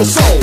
your soul.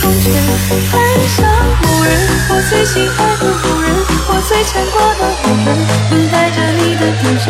红尘，爱上某人，我最心爱的某人，我最牵挂的某人，等待着你的转身。